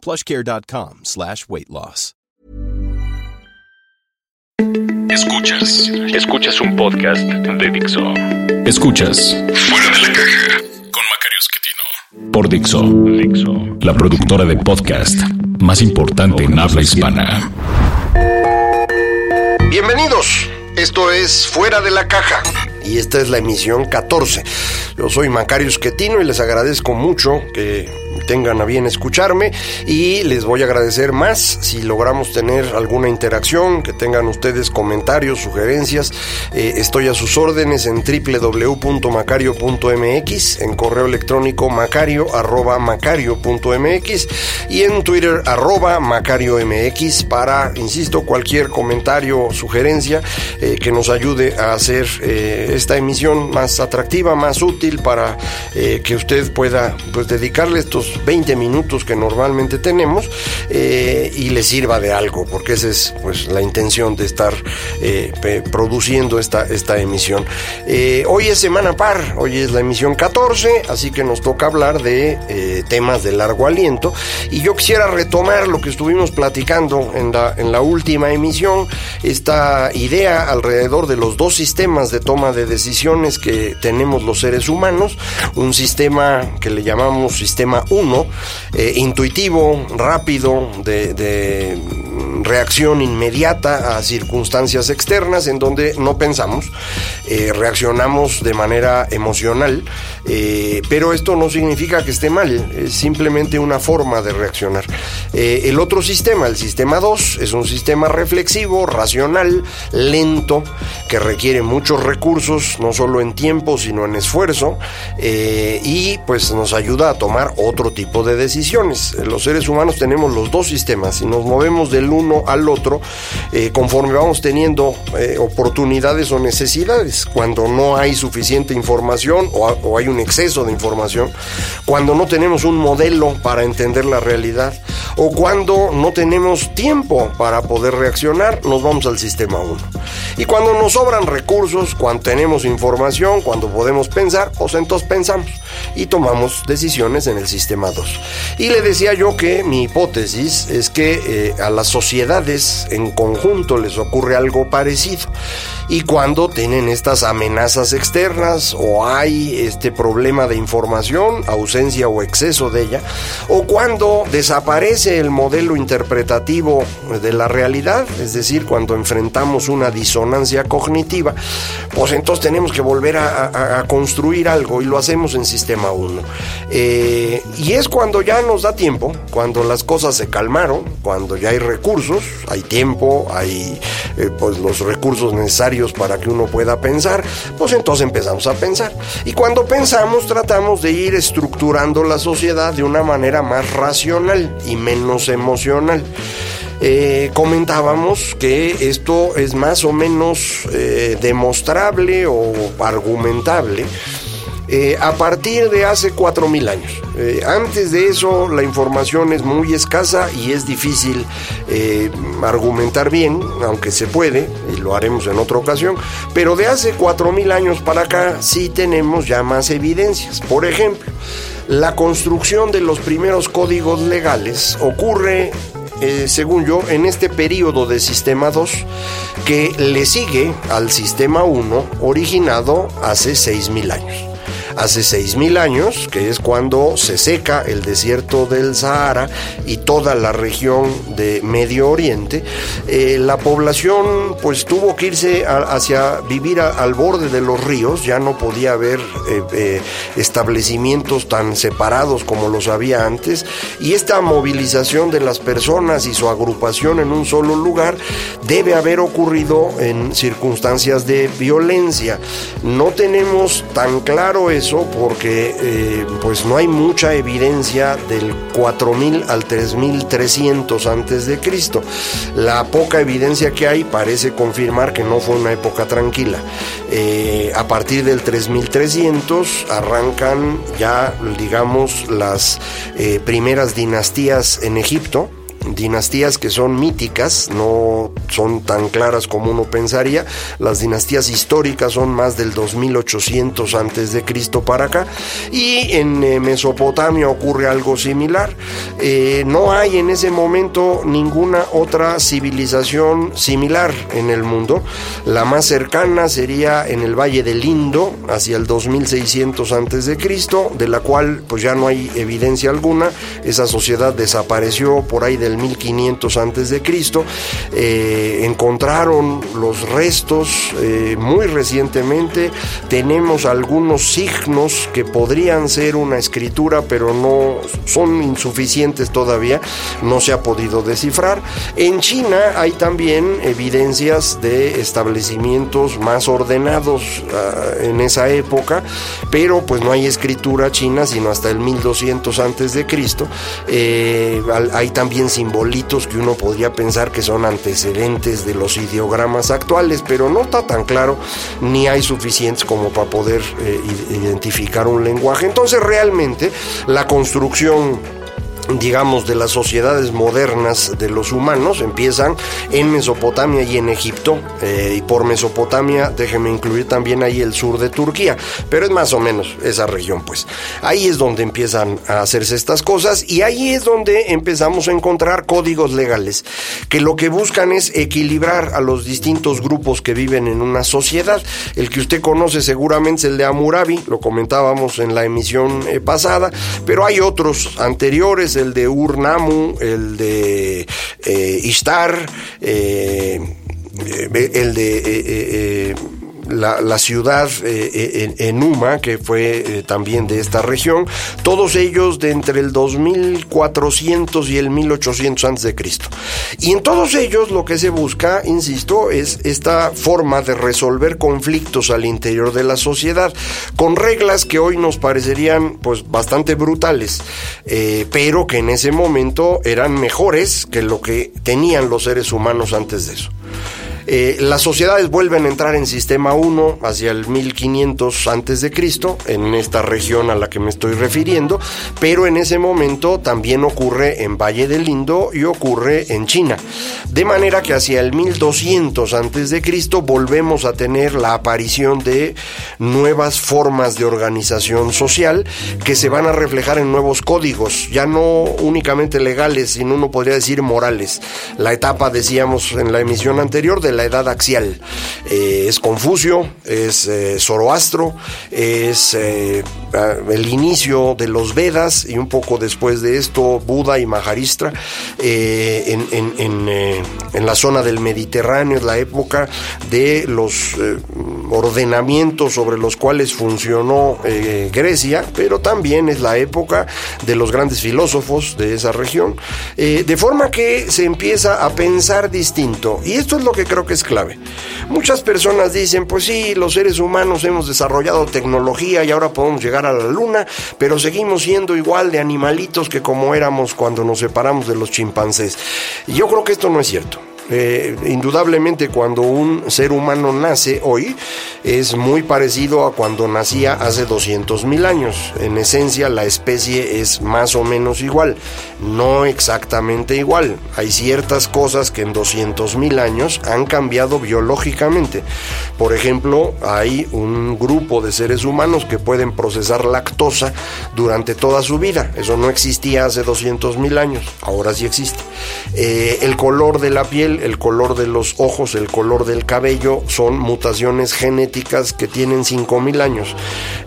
plushcare.com slash weight loss. Escuchas, escuchas un podcast de Dixo. Escuchas Fuera de la caja con Macario Esquetino por Dixo, Dixo, la productora de podcast más importante en habla hispana. Bienvenidos. Esto es Fuera de la Caja y esta es la emisión 14. Yo soy Macario Esquetino y les agradezco mucho que tengan a bien escucharme y les voy a agradecer más si logramos tener alguna interacción, que tengan ustedes comentarios, sugerencias. Eh, estoy a sus órdenes en www.macario.mx, en correo electrónico macario arroba macario.mx y en Twitter arroba macariomx para, insisto, cualquier comentario o sugerencia eh, que nos ayude a hacer eh, esta emisión más atractiva, más útil para que usted pueda pues, dedicarle estos 20 minutos que normalmente tenemos eh, y le sirva de algo, porque esa es pues la intención de estar eh, produciendo esta, esta emisión. Eh, hoy es semana par, hoy es la emisión 14, así que nos toca hablar de temas de largo aliento y yo quisiera retomar lo que estuvimos platicando en la, en la última emisión, esta idea alrededor de los dos sistemas de toma de decisiones que tenemos los seres humanos, un sistema que le llamamos sistema 1, eh, intuitivo, rápido, de, reacción inmediata a circunstancias externas en donde no pensamos, eh, reaccionamos de manera emocional, eh, pero esto no significa que esté mal, es simplemente una forma de reaccionar. el otro sistema, el sistema 2, es un sistema reflexivo, racional, lento, que requiere muchos recursos, no solo en tiempo, sino en esfuerzo, y pues nos ayuda a tomar otro tipo tipo de decisiones. Los seres humanos tenemos los dos sistemas y nos movemos del uno al otro eh, conforme vamos teniendo eh, oportunidades o necesidades. Cuando no hay suficiente información o, o hay un exceso de información, cuando no tenemos un modelo para entender la realidad o cuando no tenemos tiempo para poder reaccionar, nos vamos al sistema 1. Y cuando nos sobran recursos, cuando tenemos información, cuando podemos pensar, pues entonces pensamos y tomamos decisiones en el sistema y le decía yo que mi hipótesis es que eh, a las sociedades en conjunto les ocurre algo parecido. Y cuando tienen estas amenazas externas o hay este problema de información, ausencia o exceso de ella, o cuando desaparece el modelo interpretativo de la realidad, es decir, cuando enfrentamos una disonancia cognitiva, pues entonces tenemos que volver a, construir algo y lo hacemos en sistema 1. Eh, y es cuando ya nos da tiempo, cuando las cosas se calmaron, cuando ya hay recursos, hay tiempo, hay eh, pues los recursos necesarios para que uno pueda pensar, pues entonces empezamos a pensar. Y cuando pensamos tratamos de ir estructurando la sociedad de una manera más racional y menos emocional. Eh, comentábamos que esto es más o menos eh, demostrable o argumentable eh, a partir de hace 4.000 años. Eh, antes de eso la información es muy escasa y es difícil eh, argumentar bien, aunque se puede, y lo haremos en otra ocasión, pero de hace 4.000 años para acá sí tenemos ya más evidencias. Por ejemplo, la construcción de los primeros códigos legales ocurre según yo, en este periodo de Sistema 2 que le sigue al Sistema 1 originado hace 6.000 años hace 6.000 años, que es cuando se seca el desierto del Sahara y toda la región de Medio Oriente, eh, la población pues tuvo que irse hacia vivir al borde de los ríos, ya no podía haber eh, eh, establecimientos tan separados como los había antes, y esta movilización de las personas y su agrupación en un solo lugar debe haber ocurrido en circunstancias de violencia. No tenemos tan claro eso porque eh, pues no hay mucha evidencia del 4000 al 3300 antes de Cristo. La poca evidencia que hay parece confirmar que no fue una época tranquila. Eh, a partir del 3300 arrancan ya, digamos, las eh, primeras dinastías en Egipto dinastías que son míticas, no son tan claras como uno pensaría. Las dinastías históricas son más del 2800 antes de Cristo para acá y en eh, Mesopotamia ocurre algo similar. Eh, no hay en ese momento ninguna otra civilización similar en el mundo. La más cercana sería en el Valle del Indo, hacia el 2600 antes de Cristo, de la cual pues ya no hay evidencia alguna. Esa sociedad desapareció por ahí del 1500 antes de Cristo. Eh, encontraron los restos eh, muy recientemente. Tenemos algunos signos que podrían ser una escritura, pero no son insuficientes todavía. No se ha podido descifrar. En China hay también evidencias de establecimientos más ordenados ah, en esa época, pero pues no hay escritura china sino hasta el 1200 antes de Cristo. Eh, hay también simbolitos que uno podría pensar que son antecedentes de los ideogramas actuales, pero no está tan claro ni hay suficientes como para poder eh, identificar un lenguaje. Entonces realmente la construcción digamos, de las sociedades modernas de los humanos empiezan en Mesopotamia y en Egipto. Eh, y por Mesopotamia, déjeme incluir también ahí el sur de Turquía, pero es más o menos esa región, pues. Ahí es donde empiezan a hacerse estas cosas y ahí es donde empezamos a encontrar códigos legales que lo que buscan es equilibrar a los distintos grupos que viven en una sociedad. El que usted conoce seguramente es el de Amurabi, lo comentábamos en la emisión eh, pasada, pero hay otros anteriores el de Urnamu, el de eh, Ishtar, eh, eh, el de la, ciudad eh, en, Enuma, que fue eh, también de esta región, todos ellos de entre el 2400 y el 1800 antes de Cristo. Y en todos ellos lo que se busca, insisto, es esta forma de resolver conflictos al interior de la sociedad con reglas que hoy nos parecerían pues bastante brutales, eh, pero que en ese momento eran mejores que lo que tenían los seres humanos antes de eso. Eh, las sociedades vuelven a entrar en sistema 1 hacia el 1500 antes de Cristo, en esta región a la que me estoy refiriendo, pero en ese momento también ocurre en Valle del Indo y ocurre en China. De manera que hacia el 1200 antes de Cristo volvemos a tener la aparición de nuevas formas de organización social que se van a reflejar en nuevos códigos, ya no únicamente legales, sino uno podría decir morales. La etapa, decíamos en la emisión anterior, de la edad axial. Eh, es Confucio, es eh, Zoroastro, es eh, el inicio de los Vedas y un poco después de esto Buda y Maharistra en, en, la zona del Mediterráneo, es la época de los ordenamientos sobre los cuales funcionó Grecia, pero también es la época de los grandes filósofos de esa región, de forma que se empieza a pensar distinto. Y esto es lo que creo que es clave. Muchas personas dicen, pues sí, los seres humanos hemos desarrollado tecnología y ahora podemos llegar a la luna, pero seguimos siendo igual de animalitos que como éramos cuando nos separamos de los chimpancés. Y yo creo que esto no es cierto. Eh, indudablemente cuando un ser humano nace hoy es muy parecido a cuando nacía hace 200 mil años. En esencia la especie es más o menos igual, no exactamente igual. Hay ciertas cosas que en 200 mil años han cambiado biológicamente. Por ejemplo, hay un grupo de seres humanos que pueden procesar lactosa durante toda su vida. Eso no existía hace 200 mil años, ahora sí existe. Eh, el color de la piel el color de los ojos, el color del cabello, son mutaciones genéticas que tienen 5.000 años.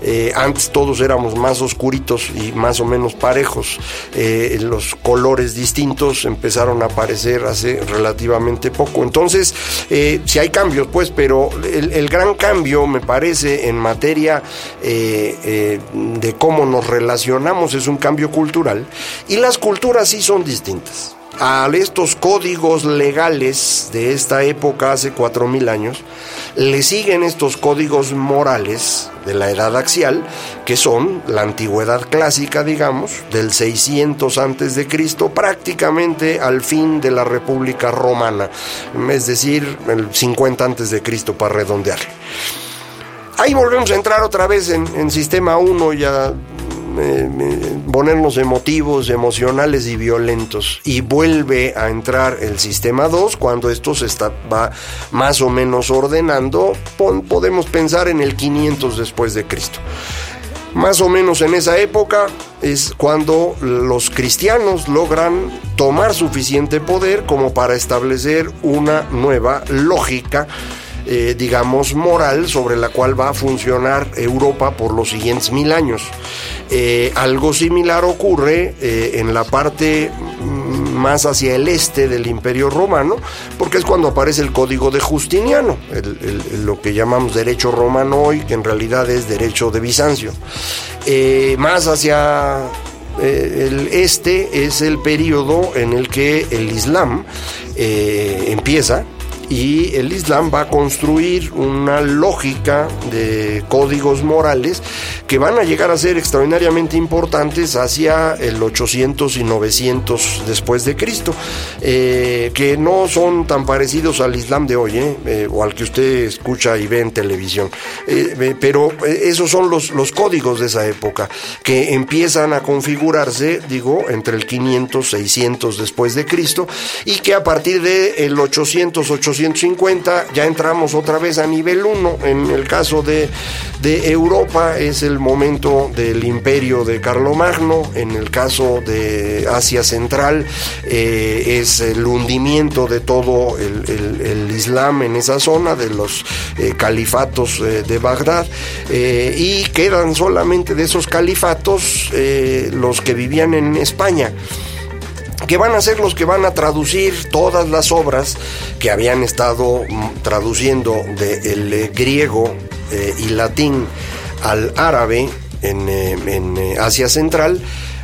Eh, antes todos éramos más oscuritos y más o menos parejos. Eh, los colores distintos empezaron a aparecer hace relativamente poco. Entonces, eh, si hay cambios, pues, pero el, gran cambio, me parece, en materia de cómo nos relacionamos es un cambio cultural y las culturas sí son distintas. A estos códigos legales de esta época, hace cuatro mil años, le siguen estos códigos morales de la edad axial, que son la antigüedad clásica, digamos, del 600 antes de Cristo, prácticamente al fin de la República Romana, es decir, el 50 antes de Cristo para redondear. Ahí volvemos a entrar otra vez en, en sistema 1 ponernos emotivos, emocionales y violentos. Y vuelve a entrar el sistema 2 cuando esto se está, va más o menos ordenando. podemos pensar en el 500 después de Cristo. Más o menos en esa época es cuando los cristianos logran tomar suficiente poder como para establecer una nueva lógica eh, digamos, moral sobre la cual va a funcionar Europa por los siguientes mil años. Eh, algo similar ocurre eh, en la parte mm, más hacia el este del Imperio Romano, porque es cuando aparece el Código de Justiniano, lo que llamamos derecho romano hoy, que en realidad es derecho de Bizancio. más hacia el este es el periodo en el que el Islam empieza y el Islam va a construir una lógica de códigos morales que van a llegar a ser extraordinariamente importantes hacia el 800 y 900 después de Cristo, eh, que no son tan parecidos al Islam de hoy, eh, eh, o al que usted escucha y ve en televisión, pero esos son los, los códigos de esa época, que empiezan a configurarse, digo, entre el 500, 600 después de Cristo, y que a partir del 800, 850 ya entramos otra vez a nivel 1, en el caso de, de Europa es el momento del imperio de Carlomagno, en el caso de Asia Central eh, es el hundimiento de todo el, Islam en esa zona, de los eh, califatos eh, de Bagdad, y quedan solamente de esos califatos los que vivían en España que van a ser los que van a traducir todas las obras que habían estado mm, traduciendo del griego y latín al árabe en, eh, eh, Asia Central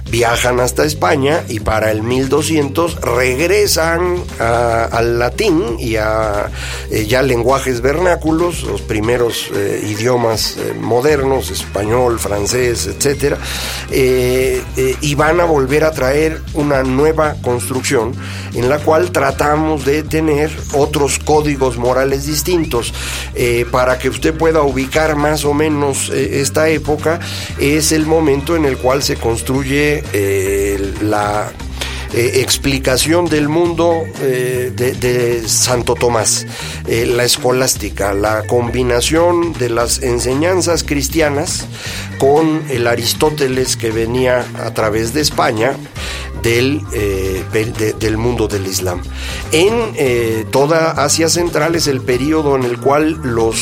viajan hasta España y para el 1200 regresan al latín y a eh, ya lenguajes vernáculos, los primeros eh, idiomas eh, modernos, español, francés, etcétera, y van a volver a traer una nueva construcción en la cual tratamos de tener otros códigos morales distintos. Para que usted pueda ubicar más o menos esta época es el momento en el cual se construye eh, la eh, explicación del mundo eh, de, Santo Tomás, la escolástica, la combinación de las enseñanzas cristianas con el Aristóteles que venía a través de España del, del mundo del Islam. En toda Asia Central es el periodo en el cual los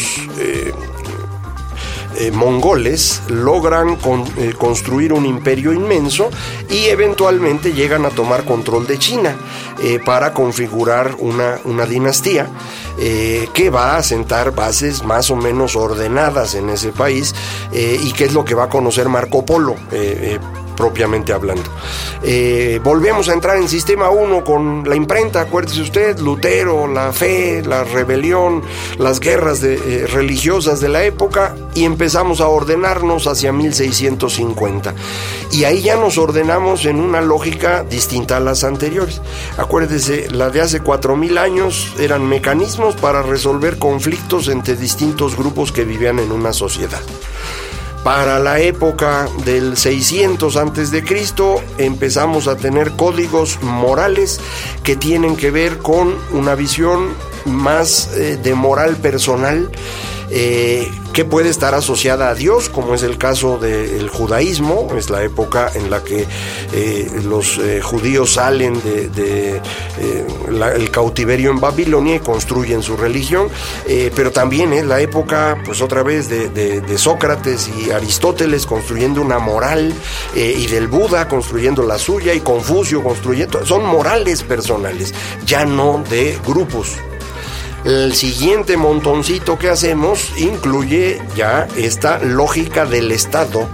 eh, mongoles logran eh, construir un imperio inmenso y eventualmente llegan a tomar control de China eh, para configurar una, una dinastía que va a sentar bases más o menos ordenadas en ese país y que es lo que va a conocer Marco Polo propiamente hablando. Eh, volvemos a entrar en sistema 1 con la imprenta, acuérdese usted, Lutero, la fe, la rebelión, las guerras eh, religiosas de la época y empezamos a ordenarnos hacia 1650. Y ahí ya nos ordenamos en una lógica distinta a las anteriores. Acuérdese, la de hace 4000 años eran mecanismos para resolver conflictos entre distintos grupos que vivían en una sociedad. Para la época del 600 antes de Cristo empezamos a tener códigos morales que tienen que ver con una visión más eh, de moral personal eh, que puede estar asociada a Dios, como es el caso del judaísmo, es la época en la que eh, los eh, judíos salen del de, el cautiverio en Babilonia y construyen su religión, pero también es la época, pues otra vez, de Sócrates y Aristóteles construyendo una moral y del Buda construyendo la suya y Confucio construyendo, son morales personales, ya no de grupos. El siguiente montoncito que hacemos incluye ya esta lógica del Estado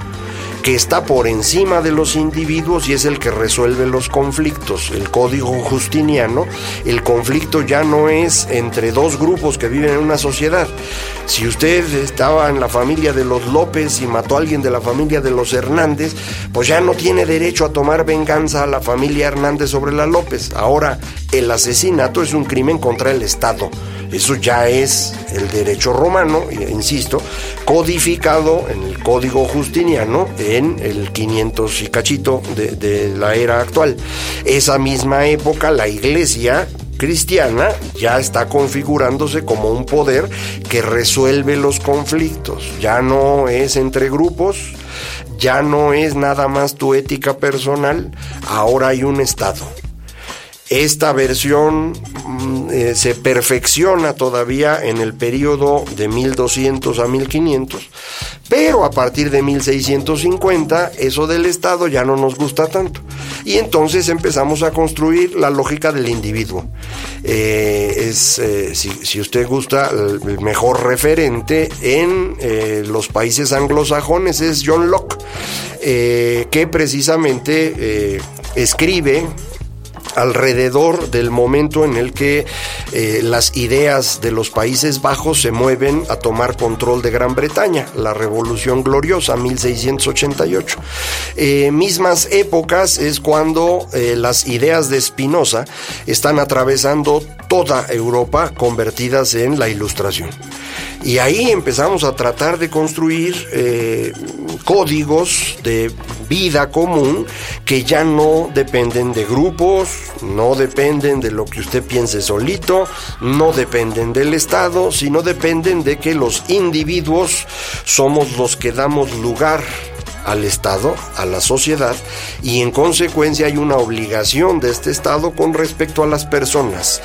que está por encima de los individuos y es el que resuelve los conflictos. El código justiniano, el conflicto ya no es entre dos grupos que viven en una sociedad. Si usted estaba en la familia de los López y mató a alguien de la familia de los Hernández, pues ya no tiene derecho a tomar venganza a la familia Hernández sobre la López. Ahora, el asesinato es un crimen contra el Estado. Eso ya es el derecho romano, insisto, codificado en el Código Justiniano en el 500 y cachito de, de la era actual. Esa misma época la iglesia cristiana ya está configurándose como un poder que resuelve los conflictos. Ya no es entre grupos, ya no es nada más tu ética personal, ahora hay un Estado. Esta versión mm, eh, se perfecciona todavía en el periodo de 1200 a 1500, pero a partir de 1650 eso del Estado ya no nos gusta tanto. Y entonces empezamos a construir la lógica del individuo. Eh, es, eh, si, usted gusta, el mejor referente en los países anglosajones es John Locke, que precisamente escribe alrededor del momento en el que eh, las ideas de los Países Bajos se mueven a tomar control de Gran Bretaña, la Revolución Gloriosa, 1688. Eh, mismas épocas es cuando eh, las ideas de Spinoza están atravesando toda Europa convertidas en la Ilustración. Y ahí empezamos a tratar de construir códigos de vida común que ya no dependen de grupos, no dependen de lo que usted piense solito, no dependen del Estado, sino dependen de que los individuos somos los que damos lugar al Estado, a la sociedad, y en consecuencia hay una obligación de este Estado con respecto a las personas.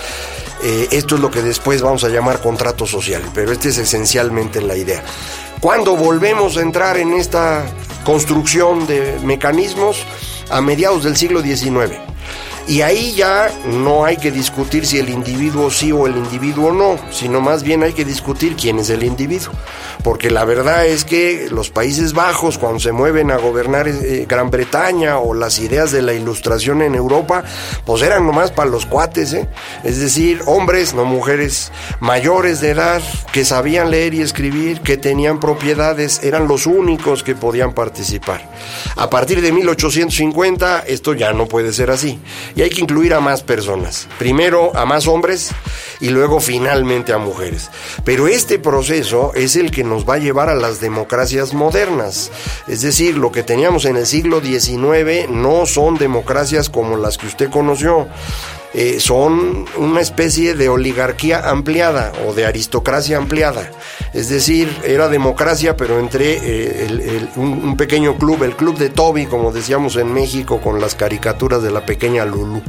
Eh, esto es lo que después vamos a llamar contrato social, pero esta es esencialmente la idea. Cuando volvemos a entrar en esta construcción de mecanismos? A mediados del siglo XIX. Y ahí ya no hay que discutir si el individuo sí o el individuo no, sino más bien hay que discutir quién es el individuo. Porque la verdad es que los Países Bajos, cuando se mueven a gobernar eh, Gran Bretaña o las ideas de la ilustración en Europa, pues eran nomás para los cuates, ¿eh? es decir, hombres, no mujeres, mayores de edad, que sabían leer y escribir, que tenían propiedades, eran los únicos que podían participar. A partir de 1850, esto ya no puede ser así y hay que incluir a más personas. Primero a más hombres y luego finalmente a mujeres. Pero este proceso es el que nos va a llevar a las democracias modernas. Es decir, lo que teníamos en el siglo XIX no son democracias como las que usted conoció. Eh, son una especie de oligarquía ampliada o de aristocracia ampliada. Es decir, era democracia, pero entre eh, un, pequeño club, el club de Toby, como decíamos en México, con las caricaturas de la pequeña Lulu.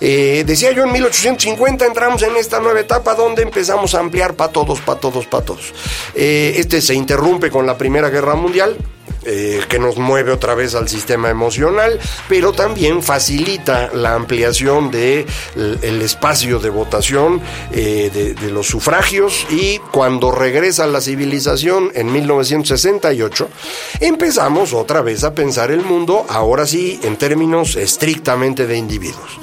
Eh, decía yo, en 1850 entramos en esta nueva etapa donde empezamos a ampliar para todos, para todos, para todos. este se interrumpe con la Primera Guerra Mundial eh, que nos mueve otra vez al sistema emocional, pero también facilita la ampliación de el, espacio de votación eh, de, de, los sufragios y cuando regresa la civilización en 1968 empezamos otra vez a pensar el mundo ahora sí en términos estrictamente de individuos.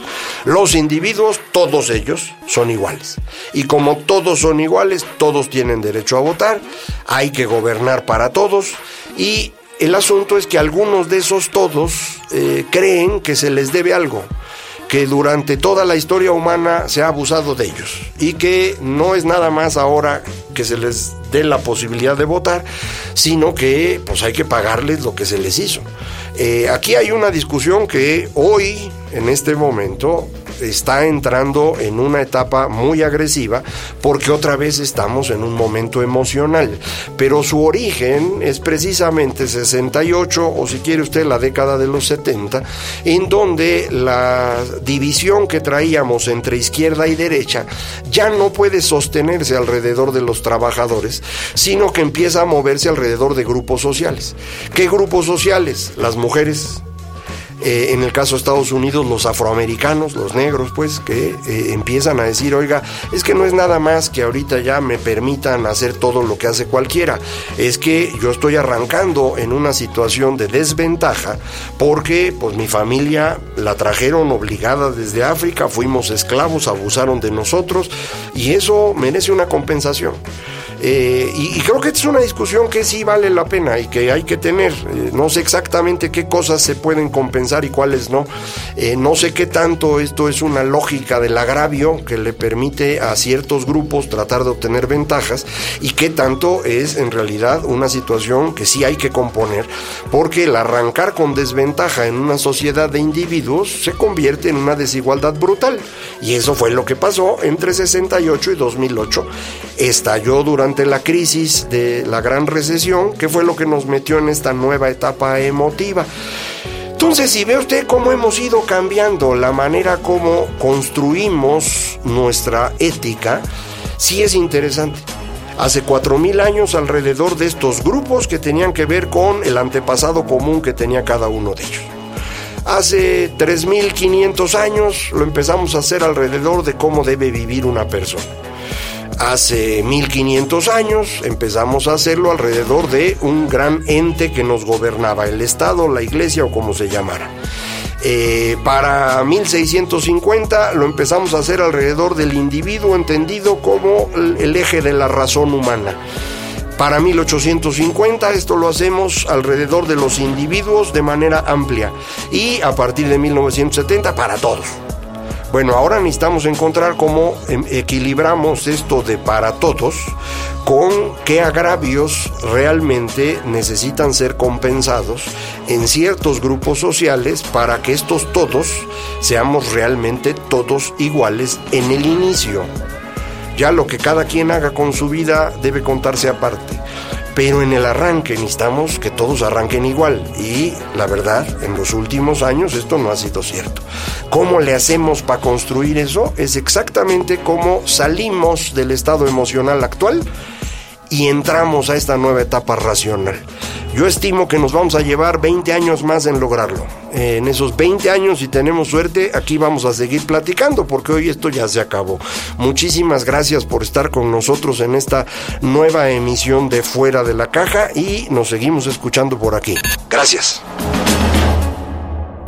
Los individuos, todos ellos, son iguales. Y como todos son iguales, todos tienen derecho a votar, hay que gobernar para todos y el asunto es que algunos de esos todos eh, creen que se les debe algo, que durante toda la historia humana se ha abusado de ellos y que no es nada más ahora que se les dé la posibilidad de votar, sino que pues hay que pagarles lo que se les hizo. Eh, aquí hay una discusión que hoy, en este momento, está entrando en una etapa muy agresiva porque otra vez estamos en un momento emocional. Pero su origen es precisamente 68 o si quiere usted la década de los 70, en donde la división que traíamos entre izquierda y derecha ya no puede sostenerse alrededor de los trabajadores, sino que empieza a moverse alrededor de grupos sociales. ¿Qué grupos sociales? Las mujeres, Eh, en el caso de Estados Unidos, los afroamericanos, los negros, pues, que eh, empiezan a decir, oiga, es que no es nada más que ahorita ya me permitan hacer todo lo que hace cualquiera, es que yo estoy arrancando en una situación de desventaja porque pues mi familia la trajeron obligada desde África, fuimos esclavos, abusaron de nosotros y eso merece una compensación. Eh, y, creo que es una discusión que sí vale la pena y que hay que tener. Eh, no sé exactamente qué cosas se pueden compensar y cuáles no. Eh, no sé qué tanto esto es una lógica del agravio que le permite a ciertos grupos tratar de obtener ventajas y qué tanto es en realidad una situación que sí hay que componer porque el arrancar con desventaja en una sociedad de individuos se convierte en una desigualdad brutal. Y eso fue lo que pasó entre 68 y 2008. Estalló durante la crisis de la gran recesión, que fue lo que nos metió en esta nueva etapa emotiva. Entonces, si ve usted cómo hemos ido cambiando la manera como construimos nuestra ética, sí es interesante. Hace cuatro mil años alrededor de estos grupos que tenían que ver con el antepasado común que tenía cada uno de ellos. Hace 3.500 años lo empezamos a hacer alrededor de cómo debe vivir una persona hace 1500 años empezamos a hacerlo alrededor de un gran ente que nos gobernaba, el Estado, la Iglesia o como se llamara. Eh, para 1650 lo empezamos a hacer alrededor del individuo entendido como el eje de la razón humana. Para 1850 esto lo hacemos alrededor de los individuos de manera amplia y a partir de 1970 para todos. Bueno, ahora necesitamos encontrar cómo em, equilibramos esto de para todos con qué agravios realmente necesitan ser compensados en ciertos grupos sociales para que estos todos seamos realmente todos iguales en el inicio. Ya lo que cada quien haga con su vida debe contarse aparte pero en el arranque necesitamos que todos arranquen igual y la verdad, en los últimos años esto no ha sido cierto. ¿Cómo le hacemos para construir eso? Es exactamente como salimos del estado emocional actual y entramos a esta nueva etapa racional. Yo estimo que nos vamos a llevar 20 años más en lograrlo. En esos 20 años, si tenemos suerte, aquí vamos a seguir platicando porque hoy esto ya se acabó. Muchísimas gracias por estar con nosotros en esta nueva emisión de Fuera de la Caja y nos seguimos escuchando por aquí. Gracias.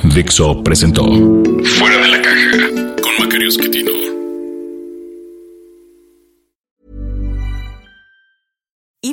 Dixo presentó Fuera de la Caja con Macario